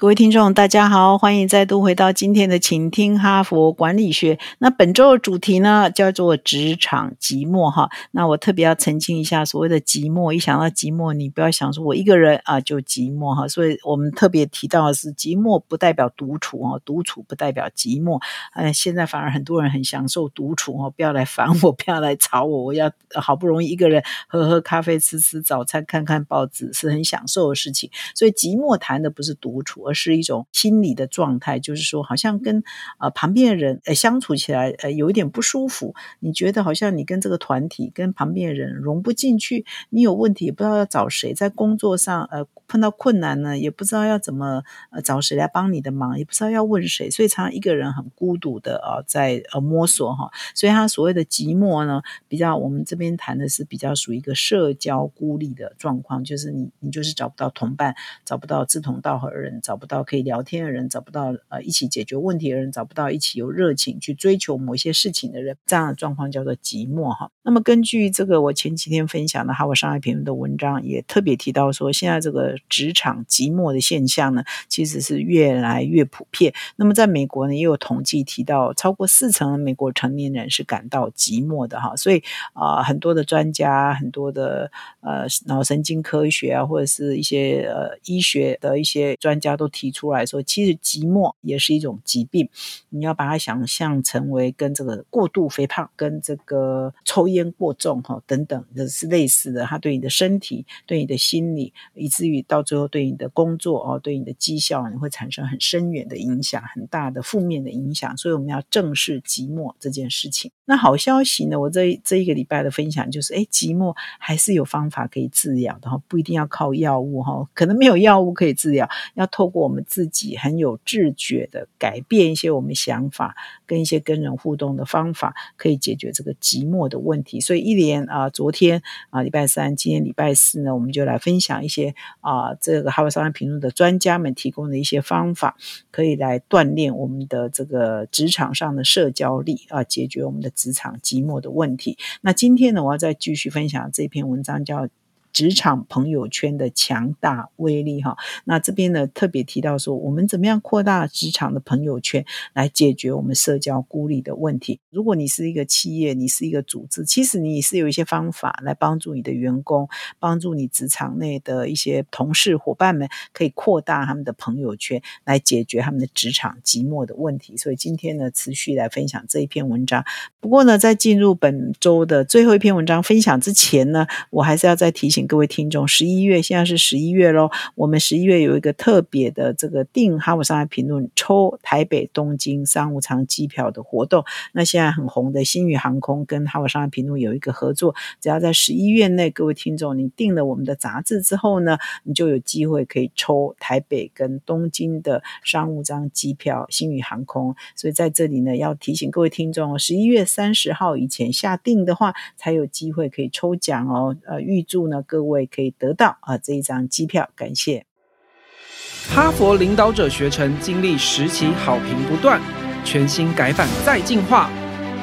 各位听众，大家好，欢迎再度回到今天的请听哈佛管理学。那本周的主题呢，叫做职场寂寞哈。那我特别要澄清一下，所谓的寂寞，一想到寂寞，你不要想说我一个人啊就寂寞哈。所以我们特别提到的是，寂寞不代表独处哦，独处不代表寂寞。呃，现在反而很多人很享受独处哦，不要来烦我，不要来吵我，我要好不容易一个人喝喝咖啡、吃吃早餐、看看报纸，是很享受的事情。所以寂寞谈的不是独处。而是一种心理的状态，就是说，好像跟呃旁边的人呃相处起来呃有一点不舒服。你觉得好像你跟这个团体、跟旁边的人融不进去，你有问题也不知道要找谁，在工作上呃碰到困难呢，也不知道要怎么呃找谁来帮你的忙，也不知道要问谁，所以常常一个人很孤独的啊在呃摸索哈。所以他所谓的寂寞呢，比较我们这边谈的是比较属于一个社交孤立的状况，就是你你就是找不到同伴，找不到志同道合的人，找不到可以聊天的人，找不到呃一起解决问题的人，找不到一起有热情去追求某些事情的人，这样的状况叫做寂寞哈。那么根据这个我前几天分享的《哈佛商业评论》的文章，也特别提到说，现在这个职场寂寞的现象呢，其实是越来越普遍。那么在美国呢，也有统计提到，超过四成的美国成年人是感到寂寞的哈。所以啊，很多的专家，很多的呃脑神经科学啊，或者是一些呃医学的一些专家都。提出来说，其实寂寞也是一种疾病。你要把它想象成为跟这个过度肥胖、跟这个抽烟过重哈等等的是类似的。它对你的身体、对你的心理，以至于到最后对你的工作哦、对你的绩效，你会产生很深远的影响，很大的负面的影响。所以我们要正视寂寞这件事情。那好消息呢？我这这一个礼拜的分享就是，哎，寂寞还是有方法可以治疗的哈，不一定要靠药物哈，可能没有药物可以治疗，要透过。我们自己很有自觉的改变一些我们想法，跟一些跟人互动的方法，可以解决这个寂寞的问题。所以一连啊，昨天啊礼拜三，今天礼拜四呢，我们就来分享一些啊这个哈佛商业评论的专家们提供的一些方法，可以来锻炼我们的这个职场上的社交力啊，解决我们的职场寂寞的问题。那今天呢，我要再继续分享这篇文章，叫。职场朋友圈的强大威力哈，那这边呢特别提到说，我们怎么样扩大职场的朋友圈来解决我们社交孤立的问题？如果你是一个企业，你是一个组织，其实你是有一些方法来帮助你的员工，帮助你职场内的一些同事伙伴们，可以扩大他们的朋友圈，来解决他们的职场寂寞的问题。所以今天呢，持续来分享这一篇文章。不过呢，在进入本周的最后一篇文章分享之前呢，我还是要再提醒。各位听众，十一月现在是十一月喽。我们十一月有一个特别的这个订哈佛商业评论抽台北东京商务舱机票的活动。那现在很红的新宇航空跟哈佛商业评论有一个合作，只要在十一月内，各位听众你订了我们的杂志之后呢，你就有机会可以抽台北跟东京的商务舱机票。新宇航空，所以在这里呢，要提醒各位听众，十一月三十号以前下订的话，才有机会可以抽奖哦。呃，预祝呢各。位可以得到啊这一张机票，感谢。哈佛领导者学程经历十期好评不断，全新改版再进化，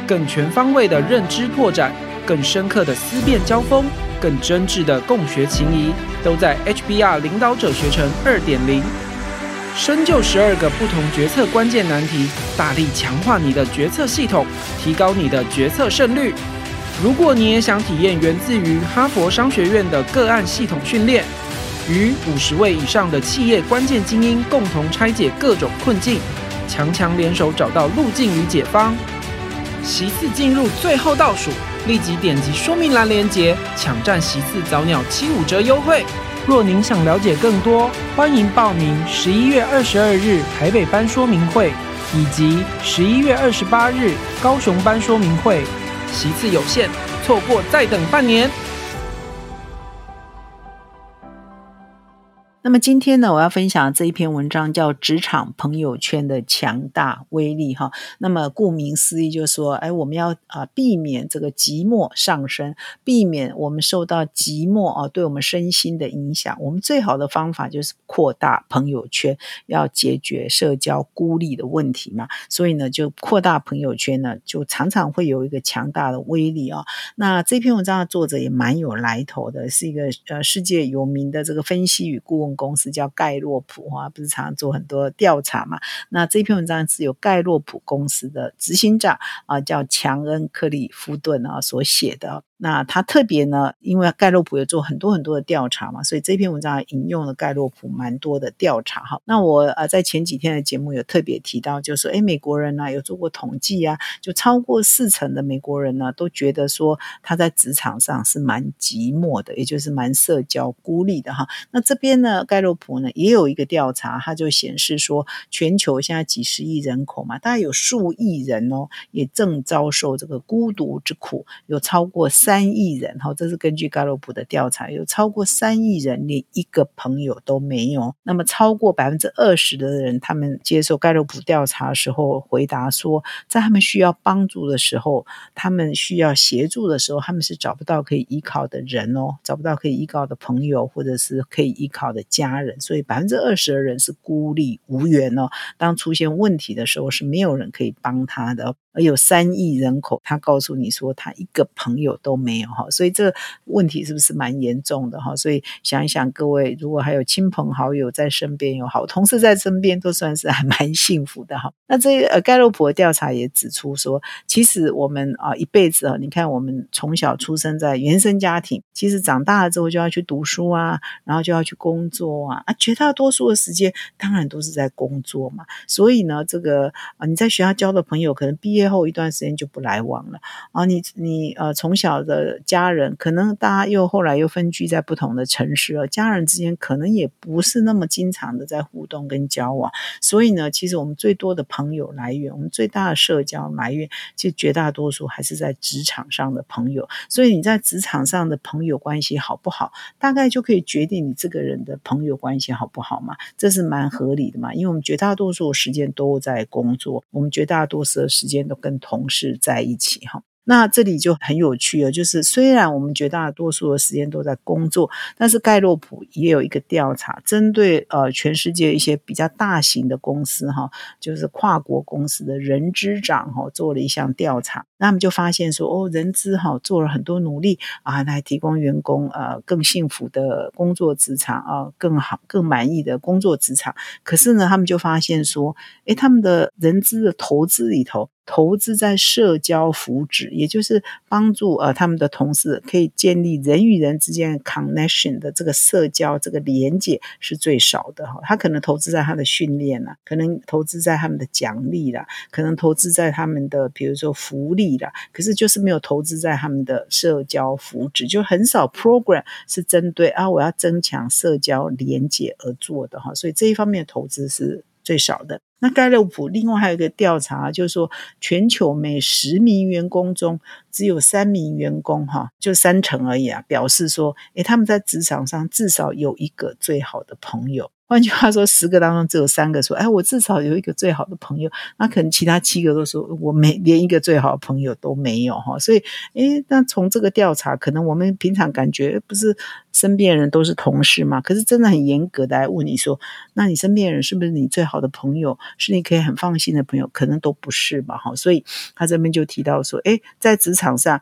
更全方位的认知拓展，更深刻的思辨交锋，更真挚的共学情谊，都在 HBR 领导者学程二点零。深究十二个不同决策关键难题，大力强化你的决策系统，提高你的决策胜率。如果你也想体验源自于哈佛商学院的个案系统训练，与五十位以上的企业关键精英共同拆解各种困境，强强联手找到路径与解方，席次进入最后倒数，立即点击说明栏链接，抢占席次早鸟七五折优惠。若您想了解更多，欢迎报名十一月二十二日台北班说明会，以及十一月二十八日高雄班说明会。席次有限，错过再等半年。那么今天呢，我要分享这一篇文章叫《职场朋友圈的强大威力》哈。那么顾名思义，就是说，哎，我们要啊避免这个寂寞上升，避免我们受到寂寞啊对我们身心的影响。我们最好的方法就是扩大朋友圈，要解决社交孤立的问题嘛。所以呢，就扩大朋友圈呢，就常常会有一个强大的威力啊。那这篇文章的作者也蛮有来头的，是一个呃世界有名的这个分析与顾问。公司叫盖洛普啊，不是常常做很多调查嘛？那这篇文章是由盖洛普公司的执行长啊，叫强恩克里夫顿啊所写的。那他特别呢，因为盖洛普有做很多很多的调查嘛，所以这篇文章引用了盖洛普蛮多的调查哈。那我呃在前几天的节目有特别提到，就说，哎，美国人呢有做过统计啊，就超过四成的美国人呢都觉得说他在职场上是蛮寂寞的，也就是蛮社交孤立的哈。那这边呢，盖洛普呢也有一个调查，它就显示说，全球现在几十亿人口嘛，大概有数亿人哦，也正遭受这个孤独之苦，有超过四。三亿人哈，这是根据盖洛普的调查，有超过三亿人连一个朋友都没有。那么超过百分之二十的人，他们接受盖洛普调查的时候回答说，在他们需要帮助的时候，他们需要协助的时候，他们是找不到可以依靠的人哦，找不到可以依靠的朋友或者是可以依靠的家人。所以百分之二十的人是孤立无援哦。当出现问题的时候，是没有人可以帮他的。而有三亿人口，他告诉你说他一个朋友都没有哈，所以这个问题是不是蛮严重的哈？所以想一想，各位如果还有亲朋好友在身边，有好同事在身边，都算是还蛮 幸福的哈。那这呃盖洛普的调查也指出说，其实我们啊一辈子啊，你看我们从小出生在原生家庭，其实长大了之后就要去读书啊，然后就要去工作啊，啊绝大多数的时间当然都是在工作嘛。所以呢，这个啊你在学校交的朋友，可能毕业。最后一段时间就不来往了啊！你你呃，从小的家人可能大家又后来又分居在不同的城市了，家人之间可能也不是那么经常的在互动跟交往，所以呢，其实我们最多的朋友来源，我们最大的社交来源，其实绝大多数还是在职场上的朋友。所以你在职场上的朋友关系好不好，大概就可以决定你这个人的朋友关系好不好嘛？这是蛮合理的嘛？因为我们绝大多数时间都在工作，我们绝大多数的时间都。跟同事在一起哈。那这里就很有趣了，就是虽然我们绝大多数的时间都在工作，但是盖洛普也有一个调查，针对呃全世界一些比较大型的公司哈，就是跨国公司的人资长哈，做了一项调查，那他们就发现说，哦，人资哈做了很多努力啊，来提供员工呃更幸福的工作职场啊，更好更满意的工作职场，可是呢，他们就发现说，诶，他们的人资的投资里头。投资在社交福祉，也就是帮助呃他们的同事可以建立人与人之间 connection 的这个社交这个连接是最少的哈。他可能投资在他的训练啦，可能投资在他们的奖励啦，可能投资在他们的比如说福利啦，可是就是没有投资在他们的社交福祉，就很少 program 是针对啊我要增强社交连接而做的哈。所以这一方面投资是最少的。那盖洛普另外还有一个调查，就是说全球每十名员工中只有三名员工，哈，就三成而已啊，表示说，诶，他们在职场上至少有一个最好的朋友。换句话说，十个当中只有三个说：“哎，我至少有一个最好的朋友。”那可能其他七个都说：“我没连一个最好的朋友都没有。”哈，所以，哎，那从这个调查，可能我们平常感觉不是身边人都是同事嘛？可是真的很严格的来问你说：“那你身边人是不是你最好的朋友？是你可以很放心的朋友？可能都不是嘛？”哈，所以他这边就提到说：“哎，在职场上。”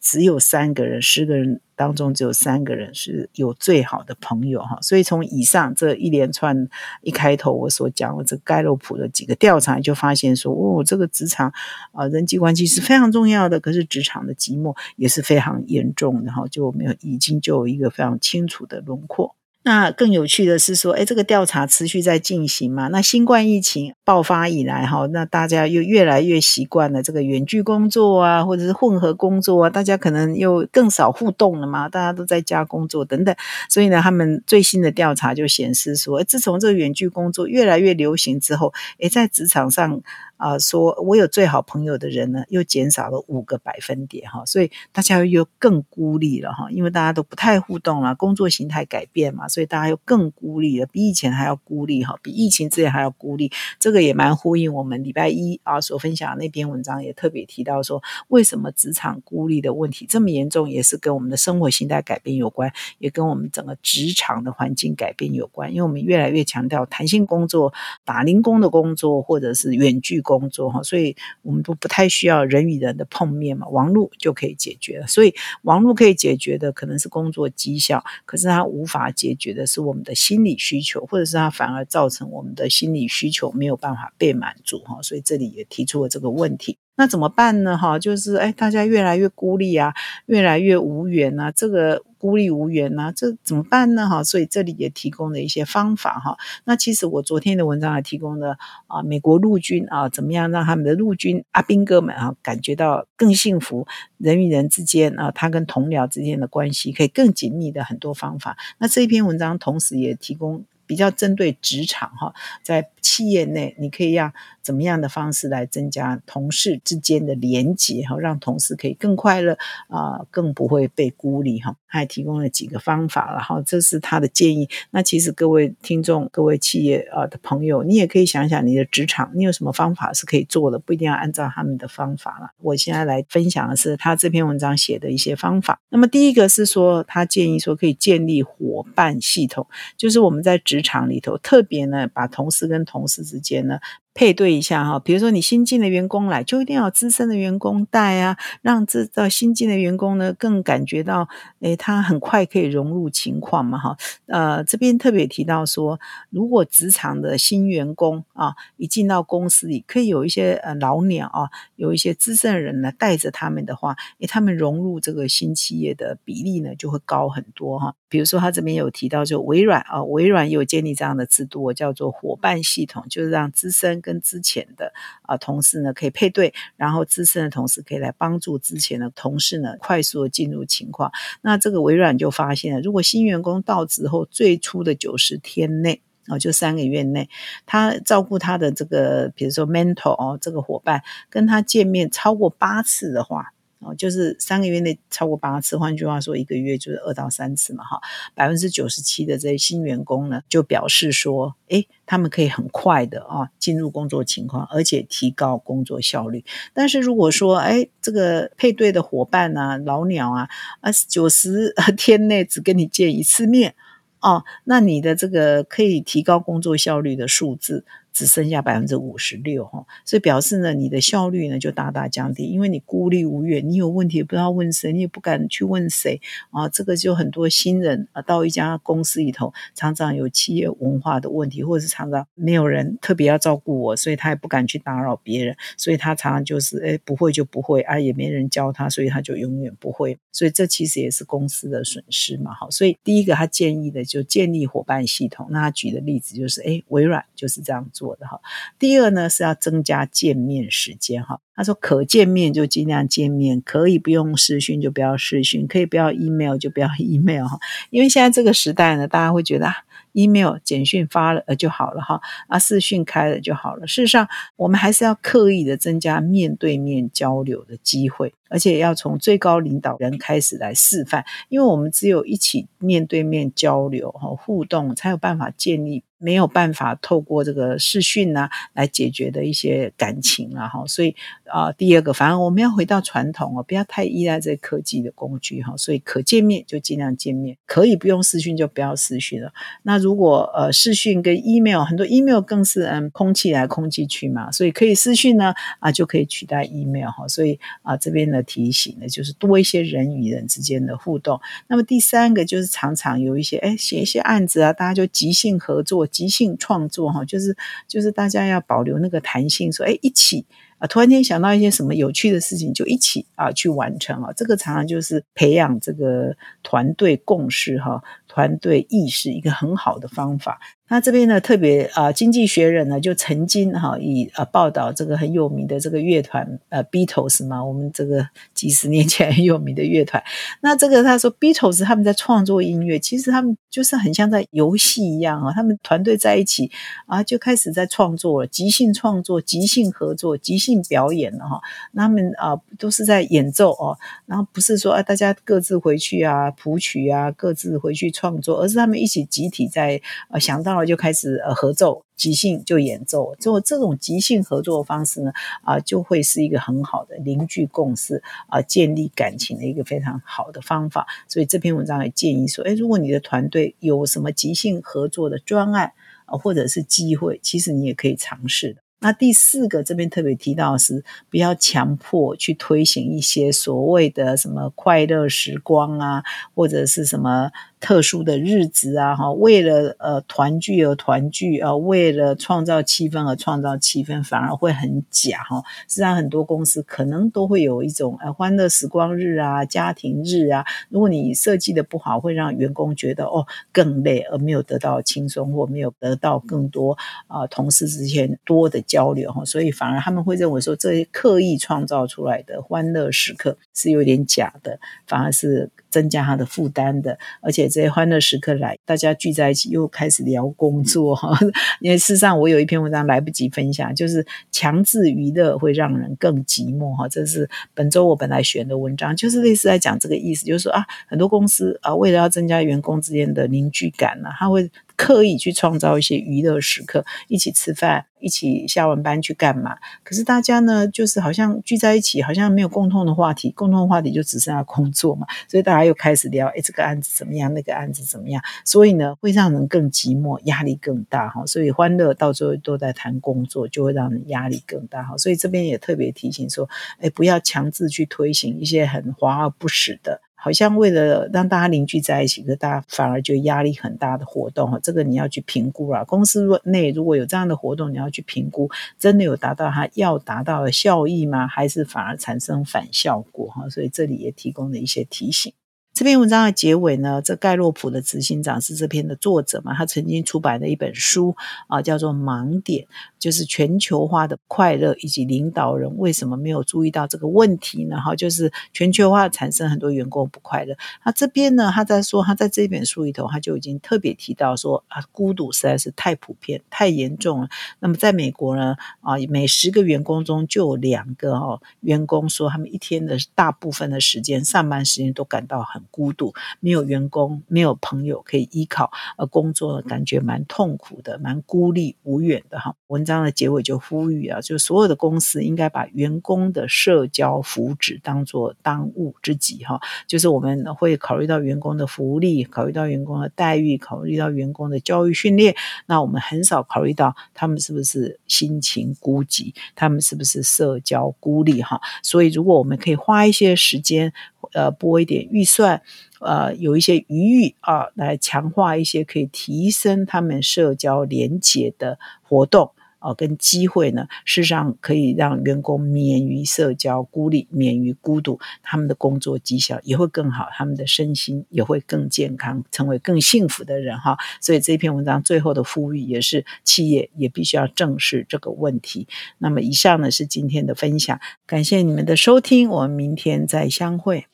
只有三个人，十个人当中只有三个人是有最好的朋友哈，所以从以上这一连串一开头我所讲的这盖洛普的几个调查，就发现说，哦，这个职场啊人际关系是非常重要的，可是职场的寂寞也是非常严重的哈，就没有已经就有一个非常清楚的轮廓。那更有趣的是说，哎，这个调查持续在进行嘛？那新冠疫情爆发以来，哈，那大家又越来越习惯了这个远距工作啊，或者是混合工作啊，大家可能又更少互动了嘛，大家都在家工作等等，所以呢，他们最新的调查就显示说，自从这个远距工作越来越流行之后，哎，在职场上。啊，说我有最好朋友的人呢，又减少了五个百分点哈，所以大家又更孤立了哈，因为大家都不太互动了，工作形态改变嘛，所以大家又更孤立了，比以前还要孤立哈，比疫情之前还要孤立。这个也蛮呼应我们礼拜一啊所分享的那篇文章，也特别提到说，为什么职场孤立的问题这么严重，也是跟我们的生活形态改变有关，也跟我们整个职场的环境改变有关，因为我们越来越强调弹性工作、打零工的工作，或者是远距工作哈，所以我们都不太需要人与人的碰面嘛，网络就可以解决了。所以网络可以解决的可能是工作绩效，可是它无法解决的是我们的心理需求，或者是它反而造成我们的心理需求没有办法被满足哈。所以这里也提出了这个问题。那怎么办呢？哈，就是哎，大家越来越孤立啊，越来越无缘啊，这个孤立无缘啊，这怎么办呢？哈，所以这里也提供了一些方法哈。那其实我昨天的文章还提供了啊，美国陆军啊，怎么样让他们的陆军阿兵哥们啊感觉到更幸福，人与人之间啊，他跟同僚之间的关系可以更紧密的很多方法。那这一篇文章同时也提供比较针对职场哈，在企业内你可以让。怎么样的方式来增加同事之间的连结哈，让同事可以更快乐啊，更不会被孤立哈。他还提供了几个方法了哈，这是他的建议。那其实各位听众、各位企业啊的朋友，你也可以想想你的职场，你有什么方法是可以做的，不一定要按照他们的方法了。我现在来分享的是他这篇文章写的一些方法。那么第一个是说，他建议说可以建立伙伴系统，就是我们在职场里头特别呢，把同事跟同事之间呢。配对一下哈，比如说你新进的员工来，就一定要资深的员工带啊，让这到新进的员工呢更感觉到，诶，他很快可以融入情况嘛哈。呃，这边特别提到说，如果职场的新员工啊，一进到公司里，可以有一些呃老鸟啊，有一些资深的人呢带着他们的话，诶，他们融入这个新企业的比例呢就会高很多哈。比如说他这边有提到，就微软啊，微软有建立这样的制度，叫做伙伴系统，就是让资深跟跟之前的啊同事呢可以配对，然后资深的同事可以来帮助之前的同事呢快速的进入情况。那这个微软就发现了，如果新员工到职后最初的九十天内哦，就三个月内，他照顾他的这个，比如说 mentor 哦，这个伙伴跟他见面超过八次的话。哦，就是三个月内超过八次，换句话说，一个月就是二到三次嘛，哈。百分之九十七的这些新员工呢，就表示说，诶，他们可以很快的啊进入工作情况，而且提高工作效率。但是如果说，诶，这个配对的伙伴啊，老鸟啊，啊九十天内只跟你见一次面，哦，那你的这个可以提高工作效率的数字。只剩下百分之五十六哈，所以表示呢，你的效率呢就大大降低，因为你孤立无援，你有问题也不知道问谁，你也不敢去问谁啊。这个就很多新人啊，到一家公司里头，常常有企业文化的问题，或者是常常没有人特别要照顾我，所以他也不敢去打扰别人，所以他常常就是哎不会就不会啊，也没人教他，所以他就永远不会。所以这其实也是公司的损失嘛。好，所以第一个他建议的就建立伙伴系统。那他举的例子就是哎，微软就是这样做。做的哈，第二呢是要增加见面时间哈。他说可见面就尽量见面，可以不用视讯就不要视讯，可以不要 email 就不要 email 哈。因为现在这个时代呢，大家会觉得 email 简讯发了呃就好了哈，啊视讯开了就好了。事实上，我们还是要刻意的增加面对面交流的机会，而且要从最高领导人开始来示范，因为我们只有一起面对面交流哈互动，才有办法建立。没有办法透过这个视讯啊来解决的一些感情啊哈，所以啊，第二个，反而我们要回到传统哦，不要太依赖这科技的工具哈，所以可见面就尽量见面，可以不用视讯就不要视讯了。那如果呃视讯跟 email 很多 email 更是嗯空气来空气去嘛，所以可以视讯呢啊就可以取代 email 哈，所以啊这边呢提醒呢就是多一些人与人之间的互动。那么第三个就是常常有一些哎写一些案子啊，大家就即兴合作。即兴创作哈，就是就是大家要保留那个弹性，说哎一起。啊，突然间想到一些什么有趣的事情，就一起啊去完成啊。这个常常就是培养这个团队共识哈，团队意识一个很好的方法。那这边呢，特别啊，《经济学人》呢就曾经哈以呃报道这个很有名的这个乐团呃 Beatles 嘛，我们这个几十年前很有名的乐团。那这个他说 Beatles 他们在创作音乐，其实他们就是很像在游戏一样啊，他们团队在一起啊就开始在创作了，即兴创作、即兴合作、即兴表演了哈。他们啊都是在演奏哦，然后不是说啊大家各自回去啊谱曲啊各自回去创作，而是他们一起集体在呃想到了。就开始呃合奏，即兴就演奏，做这种即兴合作的方式呢，啊，就会是一个很好的凝聚共识啊，建立感情的一个非常好的方法。所以这篇文章也建议说，哎，如果你的团队有什么即兴合作的专案啊，或者是机会，其实你也可以尝试的。那第四个这边特别提到是，不要强迫去推行一些所谓的什么快乐时光啊，或者是什么特殊的日子啊，哈，为了呃团聚而团聚啊，为了创造气氛而创造气氛，反而会很假哈。实际上很多公司可能都会有一种呃欢乐时光日啊、家庭日啊，如果你设计的不好，会让员工觉得哦更累，而没有得到轻松或没有得到更多啊同事之间多的。交流哈，所以反而他们会认为说，这些刻意创造出来的欢乐时刻是有点假的，反而是增加他的负担的。而且这些欢乐时刻来，大家聚在一起又开始聊工作哈。因为事实上，我有一篇文章来不及分享，就是强制娱乐会让人更寂寞哈。这是本周我本来选的文章，就是类似在讲这个意思，就是说啊，很多公司啊，为了要增加员工之间的凝聚感呢，他会。刻意去创造一些娱乐时刻，一起吃饭，一起下完班去干嘛？可是大家呢，就是好像聚在一起，好像没有共同的话题，共同的话题就只剩下工作嘛。所以大家又开始聊，哎，这个案子怎么样？那个案子怎么样？所以呢，会让人更寂寞，压力更大哈。所以欢乐到最后都在谈工作，就会让人压力更大哈。所以这边也特别提醒说，哎，不要强制去推行一些很华而不实的。好像为了让大家凝聚在一起，可大家反而就压力很大的活动哈，这个你要去评估了。公司内如果有这样的活动，你要去评估，真的有达到它要达到的效益吗？还是反而产生反效果哈？所以这里也提供了一些提醒。这篇文章的结尾呢，这盖洛普的执行长是这篇的作者嘛？他曾经出版的一本书啊，叫做《盲点》，就是全球化的快乐以及领导人为什么没有注意到这个问题呢？哈，就是全球化产生很多员工不快乐。那这边呢，他在说，他在这本书里头，他就已经特别提到说啊，孤独实在是太普遍、太严重了。那么在美国呢，啊，每十个员工中就有两个哦员工说，他们一天的大部分的时间，上班时间都感到很。孤独，没有员工，没有朋友可以依靠，而工作感觉蛮痛苦的，蛮孤立无援的哈。文章的结尾就呼吁啊，就所有的公司应该把员工的社交福祉当做当务之急哈。就是我们会考虑到员工的福利，考虑到员工的待遇，考虑到员工的教育训练，那我们很少考虑到他们是不是心情孤寂，他们是不是社交孤立哈。所以，如果我们可以花一些时间。呃，拨一点预算，呃，有一些余裕啊，来强化一些可以提升他们社交连结的活动啊，跟机会呢，事实上可以让员工免于社交孤立，免于孤独，他们的工作绩效也会更好，他们的身心也会更健康，成为更幸福的人哈。所以这篇文章最后的呼吁也是，企业也必须要正视这个问题。那么以上呢是今天的分享，感谢你们的收听，我们明天再相会。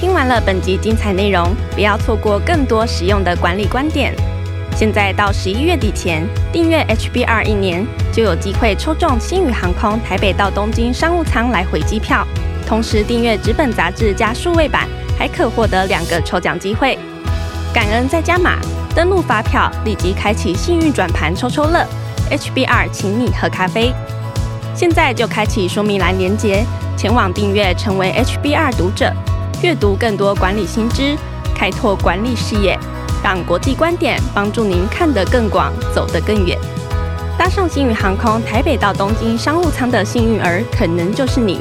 听完了本集精彩内容，不要错过更多实用的管理观点。现在到十一月底前订阅 HBR 一年，就有机会抽中新宇航空台北到东京商务舱来回机票。同时订阅纸本杂志加数位版，还可获得两个抽奖机会。感恩再加码，登录发票立即开启幸运转盘抽抽乐。HBR 请你喝咖啡，现在就开启说明栏连接，前往订阅成为 HBR 读者。阅读更多管理新知，开拓管理视野，让国际观点帮助您看得更广，走得更远。搭上星宇航空台北到东京商务舱的幸运儿，可能就是你。